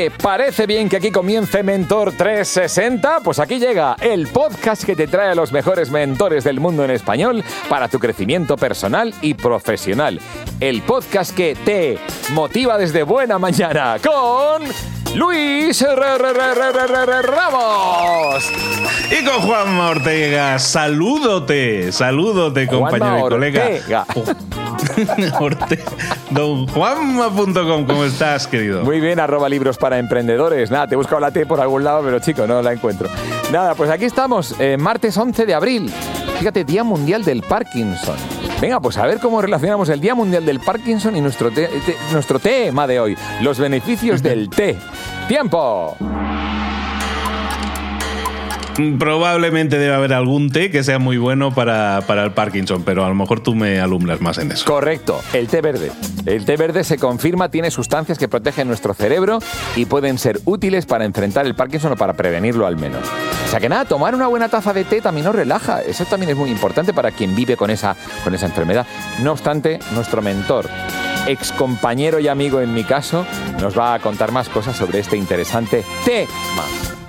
¿Te parece bien que aquí comience Mentor 360? Pues aquí llega el podcast que te trae a los mejores mentores del mundo en español para tu crecimiento personal y profesional. El podcast que te motiva desde buena mañana con Luis Ramos. Y con Juanma Ortega. Salúdote, salúdote, compañero y colega. Don Juanma.com, ¿cómo estás, querido? Muy bien, arroba libros para emprendedores. Nada, te he buscado la T por algún lado, pero chico, no la encuentro. Nada, pues aquí estamos, eh, martes 11 de abril. Fíjate, Día Mundial del Parkinson. Venga, pues a ver cómo relacionamos el Día Mundial del Parkinson y nuestro, nuestro tema de hoy, los beneficios del té. ¡Tiempo! Probablemente debe haber algún té que sea muy bueno para, el Parkinson, pero a lo mejor tú me alumbras más en eso. Correcto, el té verde. El té verde se confirma tiene sustancias que protegen nuestro cerebro y pueden ser útiles para enfrentar el Parkinson o para prevenirlo al menos. Sea que nada, tomar una buena taza de té también nos relaja. Eso también es muy importante para quien vive con esa, con esa enfermedad. No obstante, nuestro mentor, ex compañero y amigo en mi caso, nos va a contar más cosas sobre este interesante tema.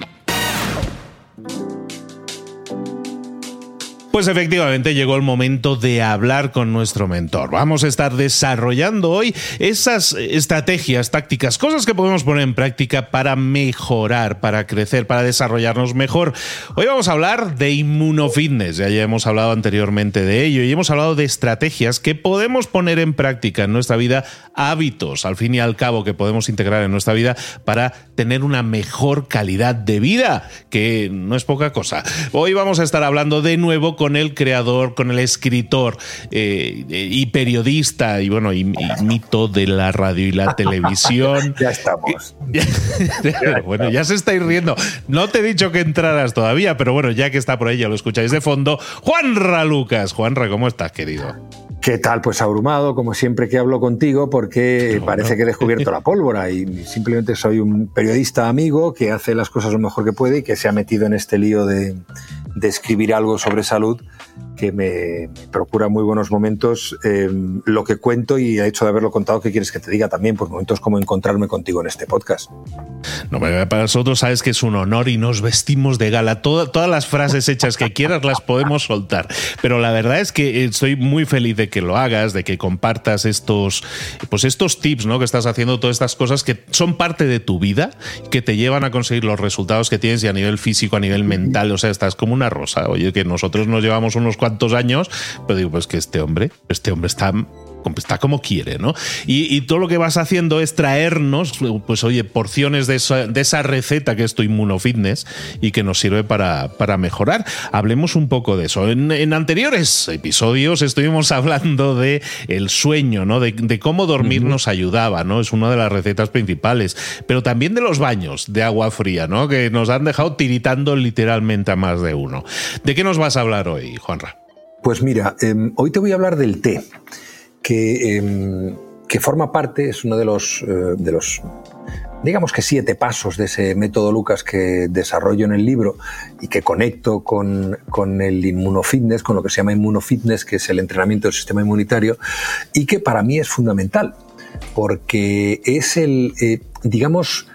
Pues efectivamente llegó el momento de hablar con nuestro mentor. Vamos a estar desarrollando hoy esas estrategias, tácticas, cosas que podemos poner en práctica para mejorar, para crecer, para desarrollarnos mejor. Hoy vamos a hablar de inmunofitness, ya, ya hemos hablado anteriormente de ello y hemos hablado de estrategias que podemos poner en práctica en nuestra vida, hábitos al fin y al cabo que podemos integrar en nuestra vida para tener una mejor calidad de vida, que no es poca cosa. Hoy vamos a estar hablando de nuevo con el creador, con el escritor eh, y periodista y bueno, y, mito de la radio y la televisión. ya estamos. bueno, ya se estáis riendo. No te he dicho que entraras todavía, pero bueno, ya que está por ahí, ya lo escucháis de fondo. Juanra Lucas. Juanra, ¿cómo estás, querido? ¿Qué tal? Pues abrumado, como siempre que hablo contigo, porque parece que he descubierto la pólvora y simplemente soy un periodista amigo que hace las cosas lo mejor que puede y que se ha metido en este lío de, de escribir algo sobre salud que me, procura muy buenos momentos em, lo que cuento y ha hecho de haberlo contado, ¿qué quieres que te diga también? Pues momentos como encontrarme contigo en este podcast. No, para nosotros sabes que es un honor y nos vestimos de gala. todas las frases hechas que quieras las podemos soltar. Pero la verdad es que estoy muy feliz de que lo hagas, de que compartas estos, pues estos tips, ¿no? Que estás haciendo todas estas cosas que son parte de tu vida, que te llevan a conseguir los resultados que tienes y a nivel físico, a nivel mental. O sea, estás como una rosa. Oye, que nosotros nos llevamos unos cuantos años, pero digo, pues que este hombre, este hombre está está como quiere, ¿no? Y, todo lo que vas haciendo es traernos, pues oye, porciones de esa, receta que es tu inmunofitness y que nos sirve para, para mejorar. Hablemos un poco de eso. En, anteriores episodios estuvimos hablando de el sueño, ¿no? De, cómo dormir nos ayudaba, ¿no? Es una de las recetas principales. Pero también de los baños de agua fría, ¿no? Que nos han dejado tiritando literalmente a más de uno. ¿De qué nos vas a hablar hoy, Juanra? Pues mira, em, hoy te voy a hablar del té que, em, que forma parte, es uno de los, eh, de los, digamos que siete pasos de ese método Lucas que desarrollo en el libro y que conecto con, con el inmunofitness, con lo que se llama inmunofitness, que es el entrenamiento del sistema inmunitario, y que para mí es fundamental, porque es el, eh, digamos,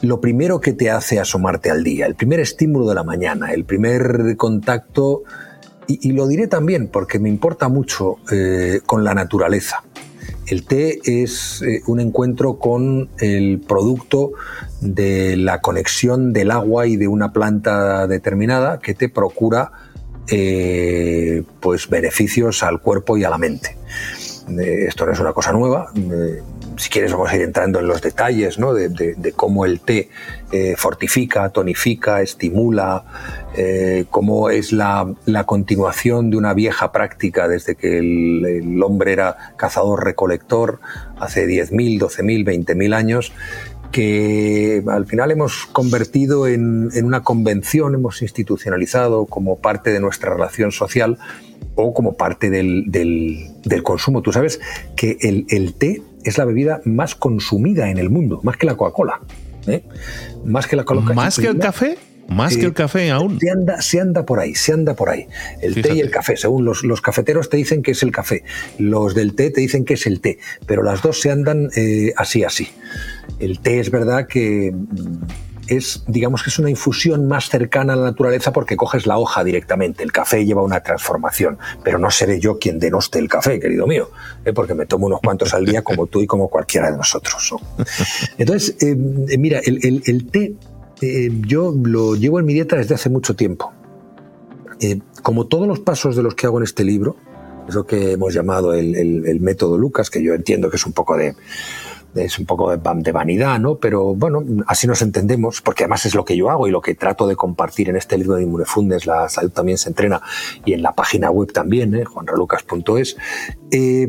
lo primero que te hace asomarte al día, el primer estímulo de la mañana, el primer contacto y, lo diré también porque me importa mucho eh, con la naturaleza. El té es eh, un encuentro con el producto de la conexión del agua y de una planta determinada que te procura eh, pues beneficios al cuerpo y a la mente. esto no es una cosa nueva si quieres vamos a ir entrando en los detalles de, cómo el té eh, fortifica, tonifica, estimula, eh, cómo es la, continuación de una vieja práctica desde que el, hombre era cazador-recolector hace 10.000, 12.000, 20.000 años que al final hemos convertido en, una convención, hemos institucionalizado como parte de nuestra relación social o como parte del, consumo. Tú sabes que el té es la bebida más consumida en el mundo, más que la Coca-Cola. ¿eh? Más que la Coca-Cola. ¿Más que el café? Más que el café aún. Se anda, se anda por ahí, se anda por ahí. El té y el café, según los, los, cafeteros te dicen que es el café, los del té te dicen que es el té, pero las dos se andan eh, así, así. El té es verdad que es, digamos que es una infusión más cercana a la naturaleza porque coges la hoja directamente. El café lleva una transformación, pero no seré yo quien denoste el café, querido mío, ¿eh? porque me tomo unos cuantos al día como tú y como cualquiera de nosotros. Entonces, eh, eh, mira, el, té yo lo llevo en mi dieta desde hace mucho tiempo. como todos los pasos de los que hago en este libro, es lo que hemos llamado el método Lucas, que yo entiendo que es un poco de es un poco de, vanidad, ¿no? Pero bueno, así nos entendemos, porque además es lo que yo hago y lo que trato de compartir en este libro de Inmunefundes, La salud también se entrena, y en la página web también, ¿eh? juanralucas.es. Eh,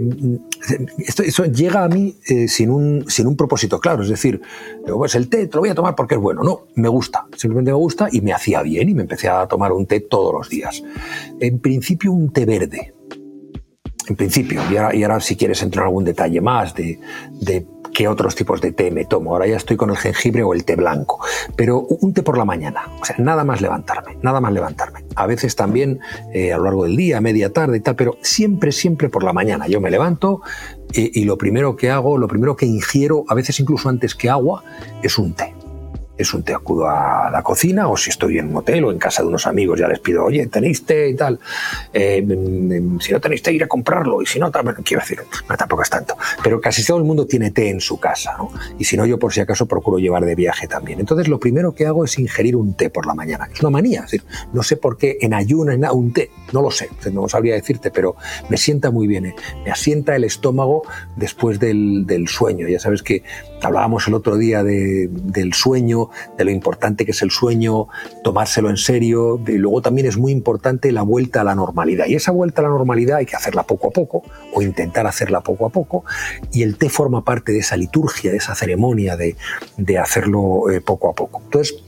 esto, eso llega a mí eh, sin, un, sin un propósito claro, es decir, pues el té te lo voy a tomar porque es bueno. No, me gusta, simplemente me gusta y me hacía bien y me empecé a tomar un té todos los días. En principio un té verde, en principio, y ahora, y ahora, si quieres entrar en algún detalle más de, de qué otros tipos de té me tomo. Ahora ya estoy con el jengibre o el té blanco, pero un té por la mañana, o sea, nada más levantarme, nada más levantarme. A veces también eh, a lo largo del día, media tarde y tal, pero siempre, siempre por la mañana. Yo me levanto y, y lo primero que hago, lo primero que ingiero, a veces incluso antes que agua, es un té es un té, acudo a la cocina o si estoy en un hotel o en casa de unos amigos ya les pido, oye, ¿tenéis té y tal? Eh, mm, mm, si no tenéis té, ir a comprarlo y si no, quiero decir, no, tampoco es tanto. Pero casi todo el mundo tiene té en su casa, ¿no? Y si no, yo por si acaso procuro llevar de viaje también. Entonces lo primero que hago es ingerir un té por la mañana. Es una manía, es decir, no sé por qué en ayuna un té, no lo sé, no sabría decirte, pero me sienta muy bien, ¿eh? me asienta el estómago después del, del sueño. Ya sabes que hablábamos el otro día de, del sueño, de lo importante que es el sueño, tomárselo en serio. Y luego también es muy importante la vuelta a la normalidad. Y esa vuelta a la normalidad hay que hacerla poco a poco o intentar hacerla poco a poco. Y el té forma parte de esa liturgia, de esa ceremonia de, hacerlo eh, poco a poco. Entonces,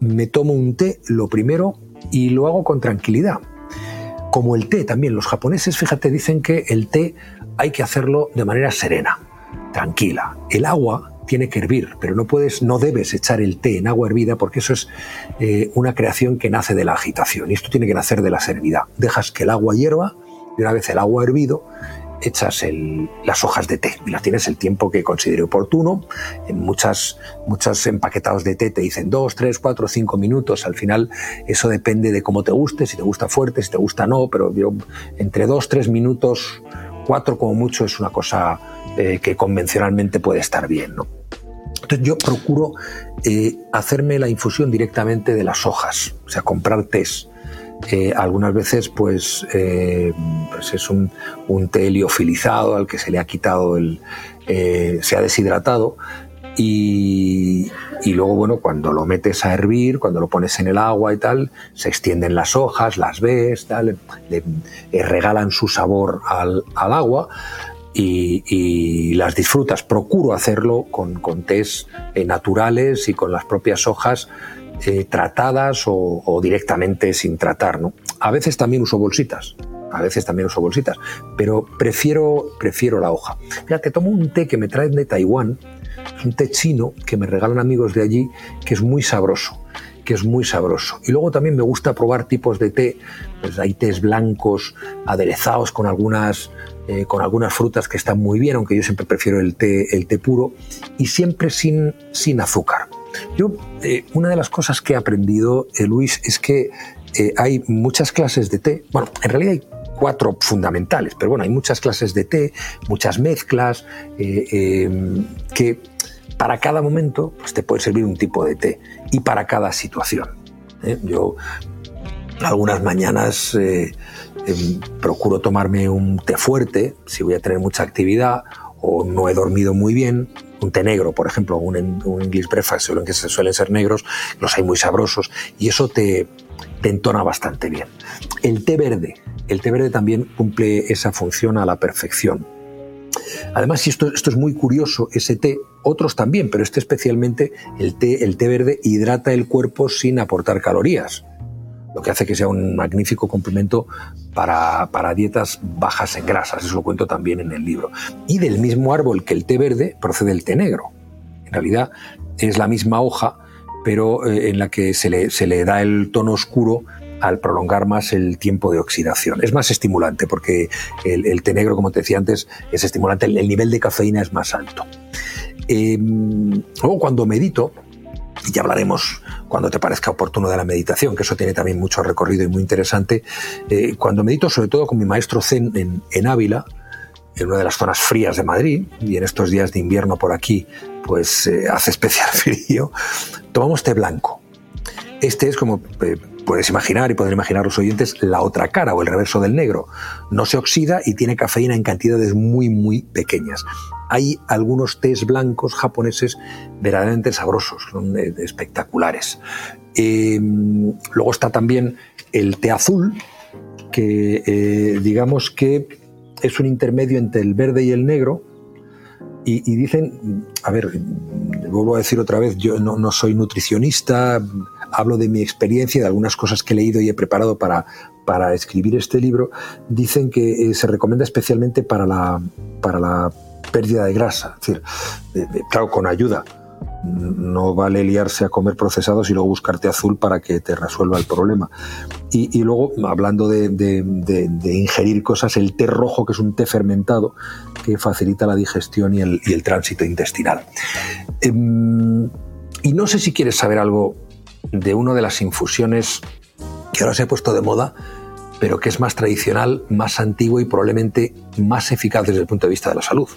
me tomo un té lo primero y lo hago con tranquilidad. Como el té también, los japoneses, fíjate, dicen que el té hay que hacerlo de manera serena, tranquila. El agua tiene que hervir, pero no puedes, no debes echar el té en agua hervida porque eso es eh, una creación que nace de la agitación y esto tiene que nacer de la serenidad. Dejas que el agua hierva y una vez el agua hervido echas las hojas de té y las tienes el tiempo que considere oportuno. En muchas, muchas empaquetados de té te dicen dos, tres, cuatro, cinco minutos. Al final eso depende de cómo te guste, si te gusta fuerte, si te gusta no, pero yo entre dos, tres minutos, cuatro como mucho es una cosa eh, que convencionalmente puede estar bien. ¿no? Entonces yo procuro eh, hacerme la infusión directamente de las hojas, o sea, comprar tés Eh, algunas veces pues, pues es un, té heliofilizado al que se le ha quitado el... Se ha deshidratado y, luego, bueno, cuando lo metes a hervir, cuando lo pones en el agua y tal, se extienden las hojas, las ves, tal, le, regalan su sabor al agua y, y, las disfrutas. Procuro hacerlo con, con tés eh, naturales y con las propias hojas eh, tratadas o, o, directamente sin tratar. ¿no? A veces también uso bolsitas. A veces también uso bolsitas, pero prefiero, prefiero la hoja. Fíjate, tomo un té que me traen de Taiwán, es un té chino que me regalan amigos de allí, que es muy sabroso que es muy sabroso. Y luego también me gusta probar tipos de té, pues hay tés blancos aderezados con algunas, eh, con algunas frutas que están muy bien, aunque yo siempre prefiero el té, el té puro, y siempre sin, sin azúcar. Yo, eh, una de las cosas que he aprendido, eh, Luis, es que hay muchas clases de té, bueno, en realidad hay cuatro fundamentales, pero bueno, hay muchas clases de té, muchas mezclas, que para cada momento pues, te puede servir un tipo de té y para cada situación. Yo algunas mañanas eh, procuro tomarme un té fuerte si voy a tener mucha actividad o no he dormido muy bien. Un té negro, por ejemplo, un, un English breakfast, en que suelen ser negros, los hay muy sabrosos y eso te, te entona bastante bien. El té verde, el té verde también cumple esa función a la perfección. Además, esto, esto es muy curioso, ese té, otros también, pero este especialmente, el té, el té verde hidrata el cuerpo sin aportar calorías, lo que hace que sea un magnífico complemento para, dietas bajas en grasas, eso lo cuento también en el libro. Y del mismo árbol que el té verde procede el té negro. En realidad es la misma hoja, pero eh, en la que se le, da el tono oscuro al prolongar más el tiempo de oxidación. Es más estimulante porque el, té negro, como te decía antes, es estimulante, el, el nivel de cafeína es más alto. Eh, luego cuando medito, y ya hablaremos cuando te parezca oportuno de la meditación, que eso tiene también mucho recorrido y muy interesante, eh, cuando medito sobre todo con mi maestro Zen en, Ávila, en una de las zonas frías de Madrid, y en estos días de invierno por aquí, pues eh, hace especial frío, tomamos té blanco. Este es como eh, puedes imaginar y pueden imaginar los oyentes la otra cara o el reverso del negro. No se oxida y tiene cafeína en cantidades muy, muy pequeñas. Hay algunos tés blancos japoneses verdaderamente sabrosos, son eh, espectaculares. Eh, luego está también el té azul, que eh, digamos que es un intermedio entre el verde y el negro. Y, dicen, a ver, vuelvo a decir otra vez, yo no soy nutricionista, hablo de mi experiencia, de algunas cosas que he leído y he preparado para, para escribir este libro, dicen que eh, se recomienda especialmente para la, para la pérdida de grasa, es decir, de, de, claro, con ayuda. No vale liarse a comer procesados y luego buscarte azul para que te resuelva el problema. Y, luego, hablando de, de, ingerir cosas, el té rojo, que es un té fermentado que facilita la digestión y el, y el tránsito intestinal. Eh, y no sé si quieres saber algo de una de las infusiones que ahora se ha puesto de moda, pero que es más tradicional, más antiguo y probablemente más eficaz desde el punto de vista de la salud.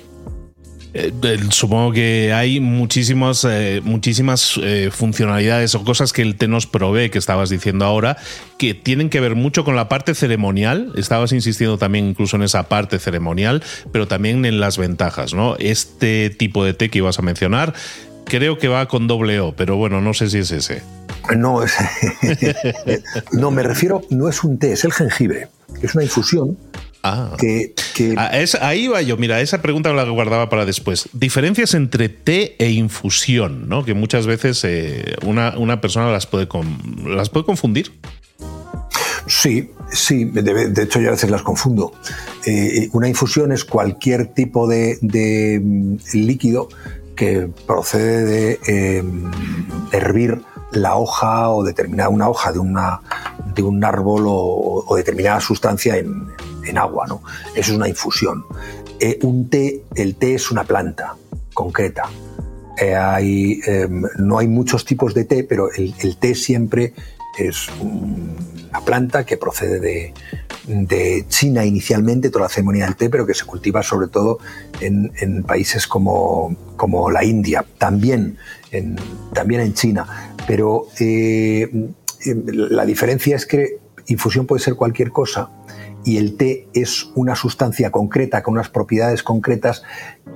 Eh, supongo que hay muchísimas, eh, muchísimas eh, funcionalidades o cosas que el té nos provee, que estabas diciendo ahora, que tienen que ver mucho con la parte ceremonial. Estabas insistiendo también incluso en esa parte ceremonial, pero también en las ventajas. ¿no? Este tipo de té que ibas a mencionar, creo que va con doble O, pero bueno, no sé si es ese. No, es, no, me refiero, no es un té, es el jengibre. Es una infusión Ah. Que, que... Ah, es, ahí va yo. Mira, esa pregunta la guardaba para después. Diferencias entre té e infusión, ¿no? Que muchas veces eh, una, una, persona las puede, con, las puede confundir. Sí, sí. De, de, hecho, yo a veces las confundo. Eh, una infusión es cualquier tipo de, de líquido que procede de eh, hervir la hoja o determinada una hoja de, una, de un árbol o, determinada sustancia en, en, agua. ¿no? Eso es una infusión. Eh, un té, el té es una planta concreta. Eh, hay, eh, no hay muchos tipos de té, pero el, el té siempre es una planta que procede de, de, China inicialmente, toda la ceremonia del té, pero que se cultiva sobre todo en, en países como, como, la India, también en, también en China. Pero eh, la diferencia es que infusión puede ser cualquier cosa y el té es una sustancia concreta con unas propiedades concretas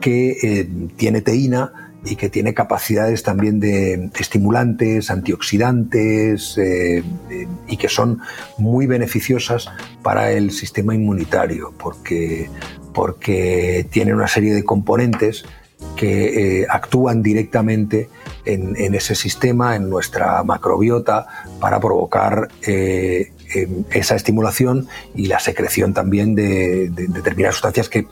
que eh, tiene teína y que tiene capacidades también de estimulantes, antioxidantes eh, y que son muy beneficiosas para el sistema inmunitario porque, porque tienen una serie de componentes que actúan directamente en, ese sistema, en nuestra macrobiota, para provocar esa estimulación y la secreción también de, determinadas sustancias que,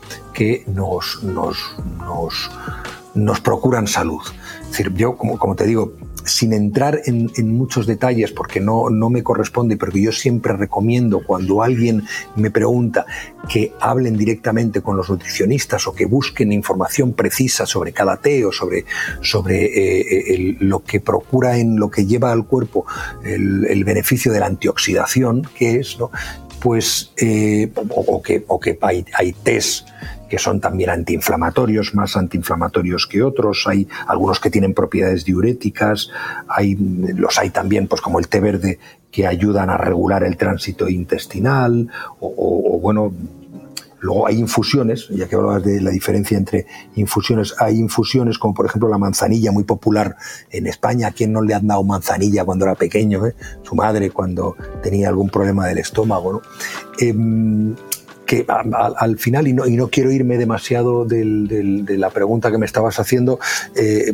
nos procuran salud. Decir, yo, como, te digo, sin entrar en, muchos detalles, porque no, no me corresponde, pero que yo siempre recomiendo cuando alguien me pregunta que hablen directamente con los nutricionistas o que busquen información precisa sobre cada té o sobre, sobre eh, eh, lo que procura en lo que lleva al cuerpo el, beneficio de la antioxidación, que es, ¿no? pues, eh, o, que, o que hay test que son también antiinflamatorios, más antiinflamatorios que otros. Hay algunos que tienen propiedades diuréticas, hay, los hay también, pues como el té verde, que ayudan a regular el tránsito intestinal, o, bueno, Luego hay infusiones, ya que hablabas de la diferencia entre infusiones, hay infusiones como por ejemplo la manzanilla, muy popular en España. ¿A quién no le han dado manzanilla cuando era pequeño? Eh? Su madre cuando tenía algún problema del estómago. ¿no? Em, que al final, y no, y no quiero irme demasiado de la pregunta que me estabas haciendo, eh,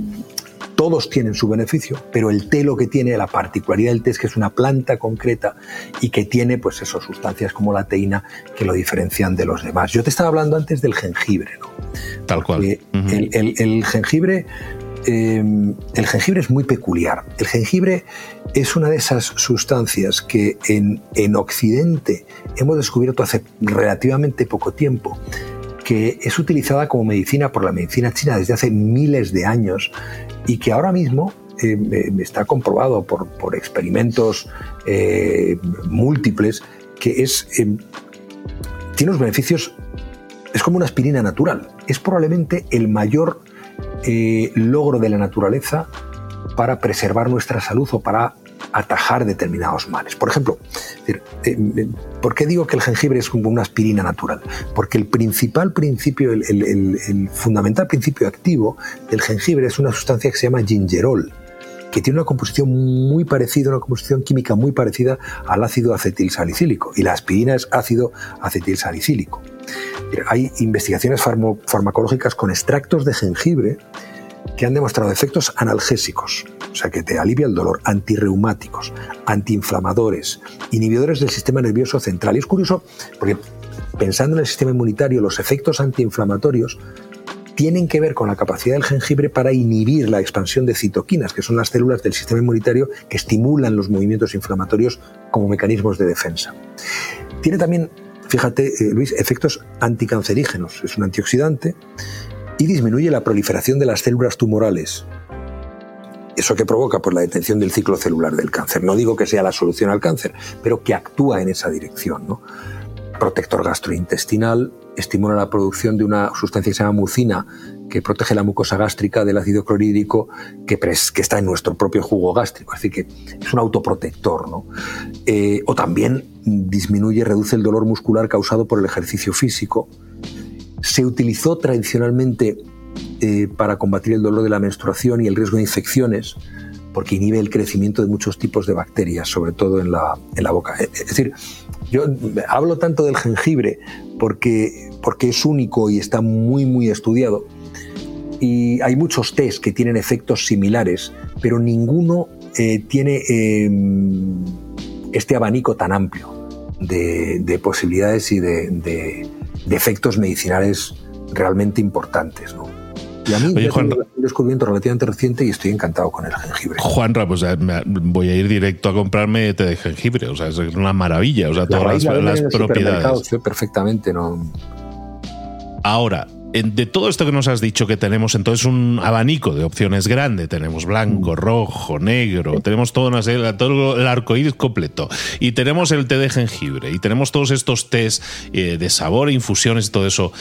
todos tienen su beneficio, pero el té lo que tiene, la particularidad del té es que es una planta concreta y que tiene, pues eso, sustancias como la teína que lo diferencian de los demás. Yo te estaba hablando antes del jengibre, ¿no? Tal cual. el, jengibre Em, el jengibre es muy peculiar. El jengibre es una de esas sustancias que en, en Occidente hemos descubierto hace relativamente poco tiempo que es utilizada como medicina por la medicina china desde hace miles de años y que ahora mismo eh, está comprobado por, experimentos eh, múltiples que em, tiene unos beneficios, es como una aspirina natural. Es probablemente el mayor eh, logro de la naturaleza para preservar nuestra salud o para atajar determinados males. Por ejemplo, eh, eh, ¿por qué digo que el jengibre es como una aspirina natural? Porque el principal principio, el, fundamental principio activo del jengibre es una sustancia que se llama gingerol, que tiene una composición muy parecida, una composición química muy parecida al ácido acetilsalicílico. Y la aspirina es ácido acetilsalicílico. Hay investigaciones farmacológicas con extractos de jengibre que han demostrado efectos analgésicos, o sea, que te alivia el dolor, antirreumáticos, antiinflamadores, inhibidores del sistema nervioso central. Y es curioso porque pensando en el sistema inmunitario, los efectos antiinflamatorios tienen que ver con la capacidad del jengibre para inhibir la expansión de citoquinas, que son las células del sistema inmunitario que estimulan los movimientos inflamatorios como mecanismos de defensa. Tiene también fíjate, eh, Luis, efectos anticancerígenos. Es un antioxidante y disminuye la proliferación de las células tumorales. ¿Eso que provoca? Pues la detención del ciclo celular del cáncer. No digo que sea la solución al cáncer, pero que actúa en esa dirección. ¿no? Protector gastrointestinal, estimula la producción de una sustancia que se llama mucina, que protege la mucosa gástrica del ácido clorhídrico que, está en nuestro propio jugo gástrico. Decir, que es un autoprotector. ¿no? Eh, o también disminuye, reduce el dolor muscular causado por el ejercicio físico. Se utilizó tradicionalmente eh, para combatir el dolor de la menstruación y el riesgo de infecciones, porque inhibe el crecimiento de muchos tipos de bacterias, sobre todo en la, en la boca. Es decir, yo hablo tanto del jengibre porque, porque es único y está muy, muy estudiado, y hay muchos test que tienen efectos similares, pero ninguno eh, tiene em, este abanico tan amplio de, posibilidades y de, efectos medicinales realmente importantes. Y a mí es un descubrimiento relativamente reciente y estoy encantado con el jengibre. Juanra, pues eh, voy a ir directo a comprarme té de jengibre. O sea, es una maravilla. O sea, todas las, propiedades. Perfectamente, ¿no? Ahora, de todo esto que nos has dicho que tenemos entonces un abanico de opciones grande, tenemos blanco, mm. rojo, negro, tenemos todo, todo el arco iris completo y tenemos el té de jengibre y tenemos todos estos tés eh, de sabor, infusiones y todo eso.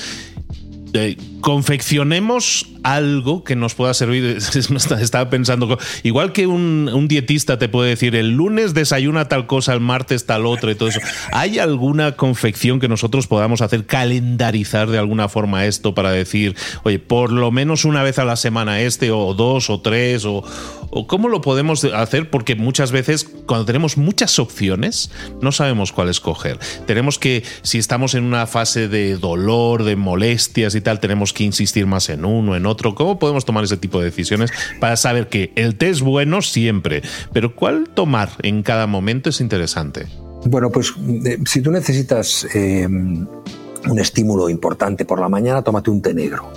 Confeccionemos algo que nos pueda servir. Estaba pensando, igual que un, dietista te puede decir, el lunes desayuna tal cosa, el martes tal otra y todo eso. ¿Hay alguna confección que nosotros podamos hacer, calendarizar de alguna forma esto para decir, oye, por lo menos una vez a la semana este, o dos, o tres, o, o cómo lo podemos hacer? Porque muchas veces, cuando tenemos muchas opciones, no sabemos cuál escoger. Tenemos que, si estamos en una fase de dolor, de molestias y tal, tenemos que insistir más en uno, en otro. ¿Cómo podemos tomar ese tipo de decisiones para saber que el té es bueno siempre, pero cuál tomar en cada momento es interesante? Bueno, pues eh, si tú necesitas eh, un estímulo importante por la mañana, tómate un té negro.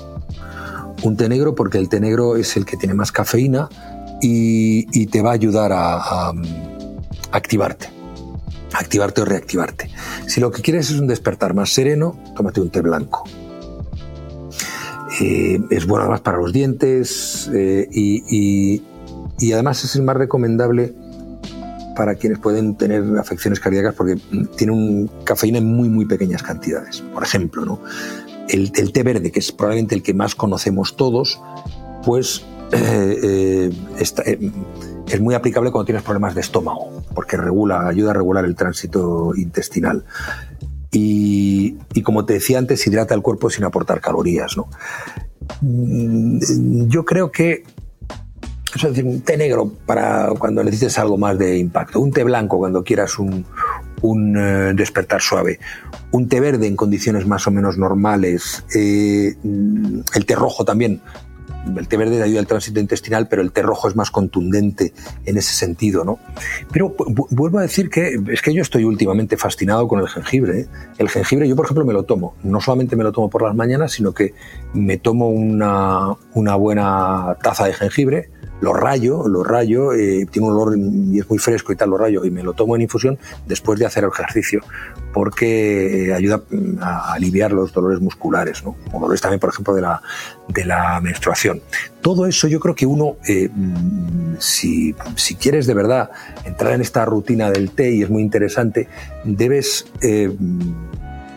Un té negro porque el té negro es el que tiene más cafeína y, te va a ayudar a, a activarte activarte o reactivarte. Si lo que quieres es un despertar más sereno, tómate un té blanco. Eh, es bueno además para los dientes eh, y, además es el más recomendable para quienes pueden tener afecciones cardíacas porque tiene un cafeína en muy muy pequeñas cantidades. Por ejemplo, ¿no? el, té verde, que es probablemente el que más conocemos todos, pues eh, es muy aplicable cuando tienes problemas de estómago, porque regula, ayuda a regular el tránsito intestinal y, como te decía antes, hidrata el cuerpo sin aportar calorías. ¿no? Mm, yo creo que es decir, un té negro para cuando necesites algo más de impacto, un té blanco cuando quieras un, eh, despertar suave, un té verde en condiciones más o menos normales, eh, el té rojo también el té verde ayuda al tránsito intestinal, pero el té rojo es más contundente en ese sentido, ¿no? Pero vuelvo a decir que es que yo estoy últimamente fascinado con el jengibre. ¿eh? El jengibre yo, por ejemplo, me lo tomo. No solamente me lo tomo por las mañanas, sino que me tomo una, una buena taza de jengibre, lo rayo, lo rayo, eh, tiene un olor y es muy fresco y tal, lo rayo y me lo tomo en infusión después de hacer el ejercicio, porque eh, ayuda mm, a aliviar los dolores musculares, ¿no? o dolores también, por ejemplo, de la, de la menstruación. Todo eso yo creo que uno, eh, mm, si, si, quieres de verdad entrar en esta rutina del té, y es muy interesante, debes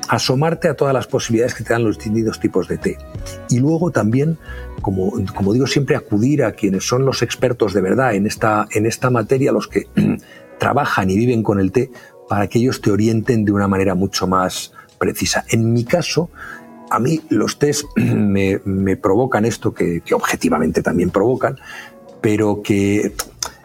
asomarte a todas las posibilidades que te dan los distintos tipos de té. Y luego también, como, como, digo siempre, acudir a quienes son los expertos de verdad en esta, en esta materia, los que trabajan y viven con el té, para que ellos te orienten de una manera mucho más precisa. En mi caso, a mí los tés me, me provocan esto que, que objetivamente también provocan, pero que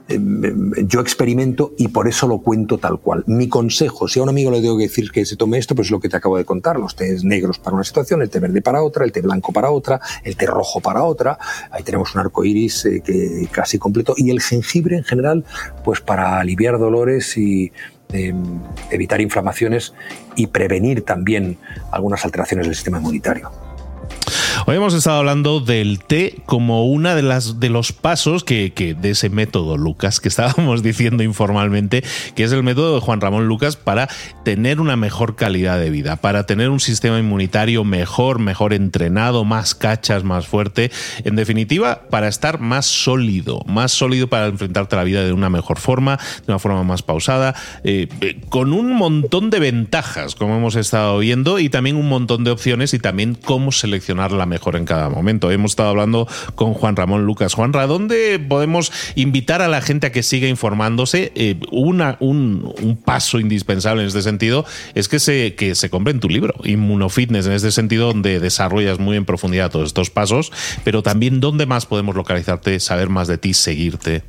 yo experimento y por eso lo cuento tal cual. Mi consejo, si a un amigo le tengo que decir que se tome esto, pues es lo que te acabo de contar, los tés negros para una situación, el té verde para otra, el té blanco para otra, el té rojo para otra, ahí tenemos un arco iris eh, que, casi completo, y el jengibre en general, pues para aliviar dolores y em, evitar inflamaciones y prevenir también algunas alteraciones del sistema inmunitario. Hoy hemos estado hablando del té como una de las de los pasos que, de ese método Lucas que estábamos diciendo informalmente, que es el método de Juan Ramón Lucas para tener una mejor calidad de vida, para tener un sistema inmunitario mejor, mejor entrenado, más cachas, más fuerte, en definitiva, para estar más sólido, más sólido para enfrentarte a la vida de una mejor forma, de una forma más pausada, eh, con un montón de ventajas, como hemos estado viendo, y también un montón de opciones y también cómo seleccionar la mejor en cada momento. Hemos estado hablando con Juan Ramón Lucas. Juanra, ¿dónde podemos invitar a la gente a que siga informándose? Eh, un, paso indispensable en este sentido es que se, que compren tu libro, Inmunofitness, en este sentido, donde desarrollas muy en profundidad todos estos pasos, pero también dónde más podemos localizarte, saber más de ti, seguirte.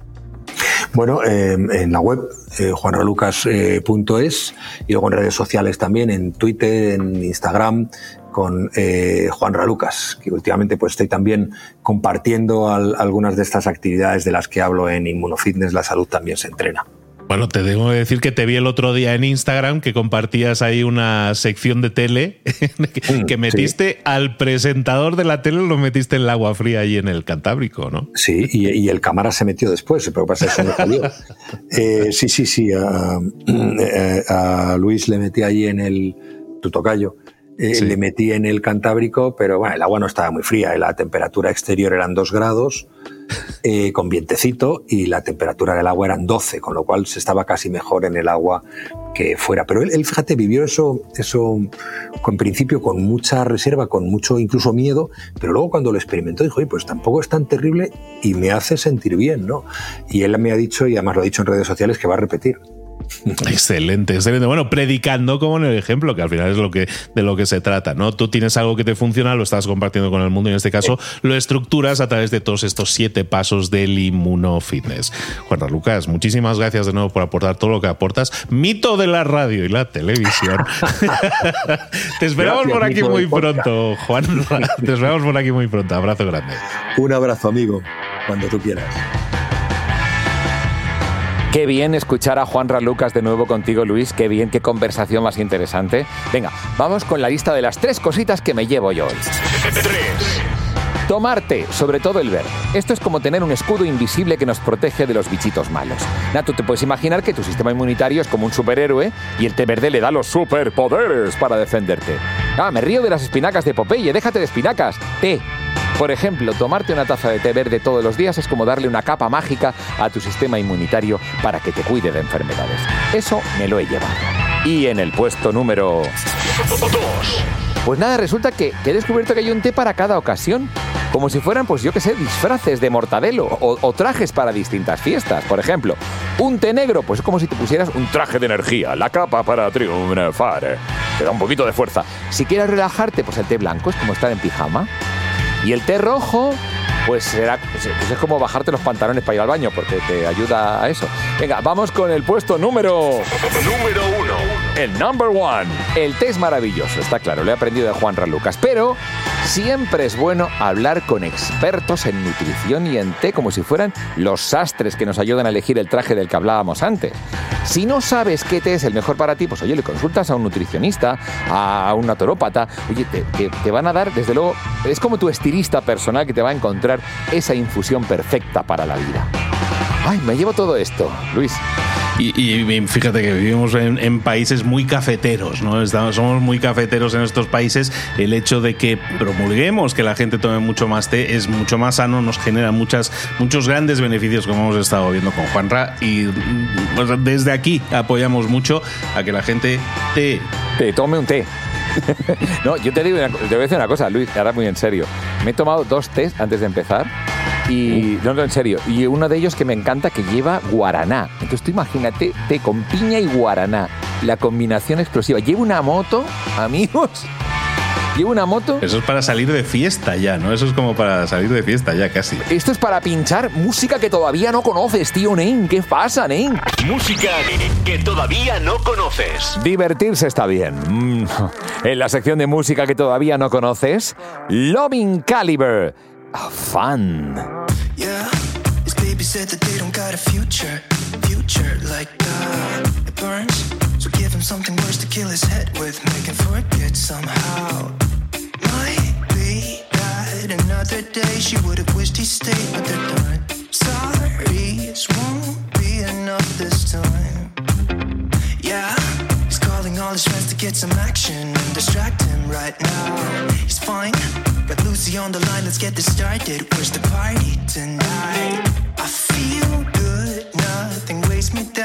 Bueno, eh, en la web eh, juanralucas.es y luego en redes sociales también, en Twitter, en Instagram, con eh, Juan Ralucas, que últimamente pues estoy también compartiendo algunas de estas actividades de las que hablo en Inmunofitness, la salud también se entrena. Bueno, te debo decir que te vi el otro día en Instagram que compartías ahí una sección de tele que, mm, metiste al presentador de la tele, lo metiste en el agua fría ahí en el Cantábrico, ¿no? Sí, y, el cámara se metió después, pero pasa eso no salió. Eh, sí, sí, sí, a, eh, a, Luis le metí ahí en el tutocayo eh, le metí en el Cantábrico, pero bueno, el agua no estaba muy fría, la temperatura exterior eran 2 grados, eh, con vientecito y la temperatura del agua eran 12, con lo cual se estaba casi mejor en el agua que fuera. Pero él, fíjate, vivió eso, eso con principio con mucha reserva, con mucho incluso miedo, pero luego cuando lo experimentó dijo, Oye, pues tampoco es tan terrible y me hace sentir bien, ¿no? Y él me ha dicho, y además lo ha dicho en redes sociales, que va a repetir. Excelente, excelente. Bueno, predicando como en el ejemplo, que al final es lo que, de lo que se trata, ¿no? Tú tienes algo que te funciona, lo estás compartiendo con el mundo y en este caso lo estructuras a través de todos estos siete pasos del inmunofitness. Juan Lucas, muchísimas gracias de nuevo por aportar todo lo que aportas. Mito de la radio y la televisión. te esperamos por aquí muy pronto, Juan. Te esperamos por aquí muy pronto. Abrazo grande. Un abrazo, amigo, cuando tú quieras. Qué bien escuchar a Juan Lucas de nuevo contigo, Luis. Qué bien, qué conversación más interesante. Venga, vamos con la lista de las tres cositas que me llevo yo hoy. Tomarte, sobre todo el ver. Esto es como tener un escudo invisible que nos protege de los bichitos malos. Nato, te puedes imaginar que tu sistema inmunitario es como un superhéroe y el té verde le da los superpoderes para defenderte. Ah, me río de las espinacas de Popeye, déjate de espinacas. Por ejemplo, tomarte una taza de té verde todos los días es como darle una capa mágica a tu sistema inmunitario para que te cuide de enfermedades. Eso me lo he llevado. Y en el puesto número 2. Pues nada, resulta que, he descubierto que hay un té para cada ocasión. Como si fueran, pues yo qué sé, disfraces de mortadelo o, o, trajes para distintas fiestas. Por ejemplo, un té negro, pues es como si te pusieras un traje de energía, la capa para triunfar. Te da un poquito de fuerza. Si quieres relajarte, pues el té blanco es como estar en pijama. Y el té rojo, pues, será, pues, pues es como bajarte los pantalones para ir al baño, porque te ayuda a eso. Venga, vamos con el puesto número... Número uno. El number one. El té es maravilloso, está claro, lo he aprendido de Juan Ralucas, pero siempre es bueno hablar con expertos en nutrición y en té como si fueran los sastres que nos ayudan a elegir el traje del que hablábamos antes. Si no sabes qué té es el mejor para ti, pues oye, le consultas a un nutricionista, a un naturópata, oye, te, te van a dar, desde luego, es como tu estilista personal que te va a encontrar esa infusión perfecta para la vida. Ay, me llevo todo esto, Luis. Y, fíjate que vivimos en, países muy cafeteros, ¿no? Estamos, somos muy cafeteros en estos países. El hecho de que promulguemos que la gente tome mucho más té es mucho más sano, nos genera muchas, muchos grandes beneficios, como hemos estado viendo con Juanra. Y pues, desde aquí apoyamos mucho a que la gente te, te tome un té. no, yo te digo, te voy a decir una cosa, Luis, ahora muy en serio. Me he tomado dos tés antes de empezar y no, no, en serio. Y uno de ellos que me encanta que lleva guaraná. Entonces tú imagínate té con piña y guaraná. La combinación explosiva. Llevo una moto, amigos. Llevo una moto. Eso es para salir de fiesta ya, ¿no? Eso es como para salir de fiesta ya casi. Esto es para pinchar música que todavía no conoces, tío Nen. ¿Qué pasa, Nen? Música que todavía no conoces. Divertirse está bien. Mm. En la sección de música que todavía no conoces, Loving Caliber. Fun. Yeah, his baby said that they don't got a future, future like that. It burns, so give him something worse to kill his head with, make him forget somehow. Might be that another day she would have wished he stayed, but they're done. Won't be enough this time. Yeah, he's calling all his friends to get some action and distract him right now. He's fine Got Lucy on the line, let's get this started. Where's the party tonight? I feel good, nothing weighs me down.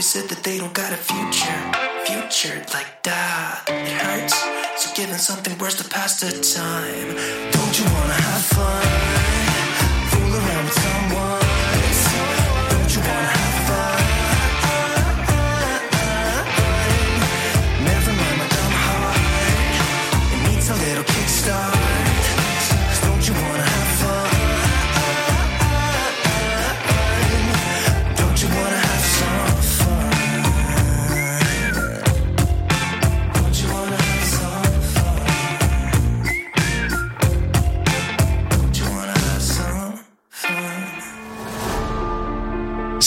Said that they don't got a future, future like that. It hurts, so giving something worse to pass the time. Don't you wanna have fun?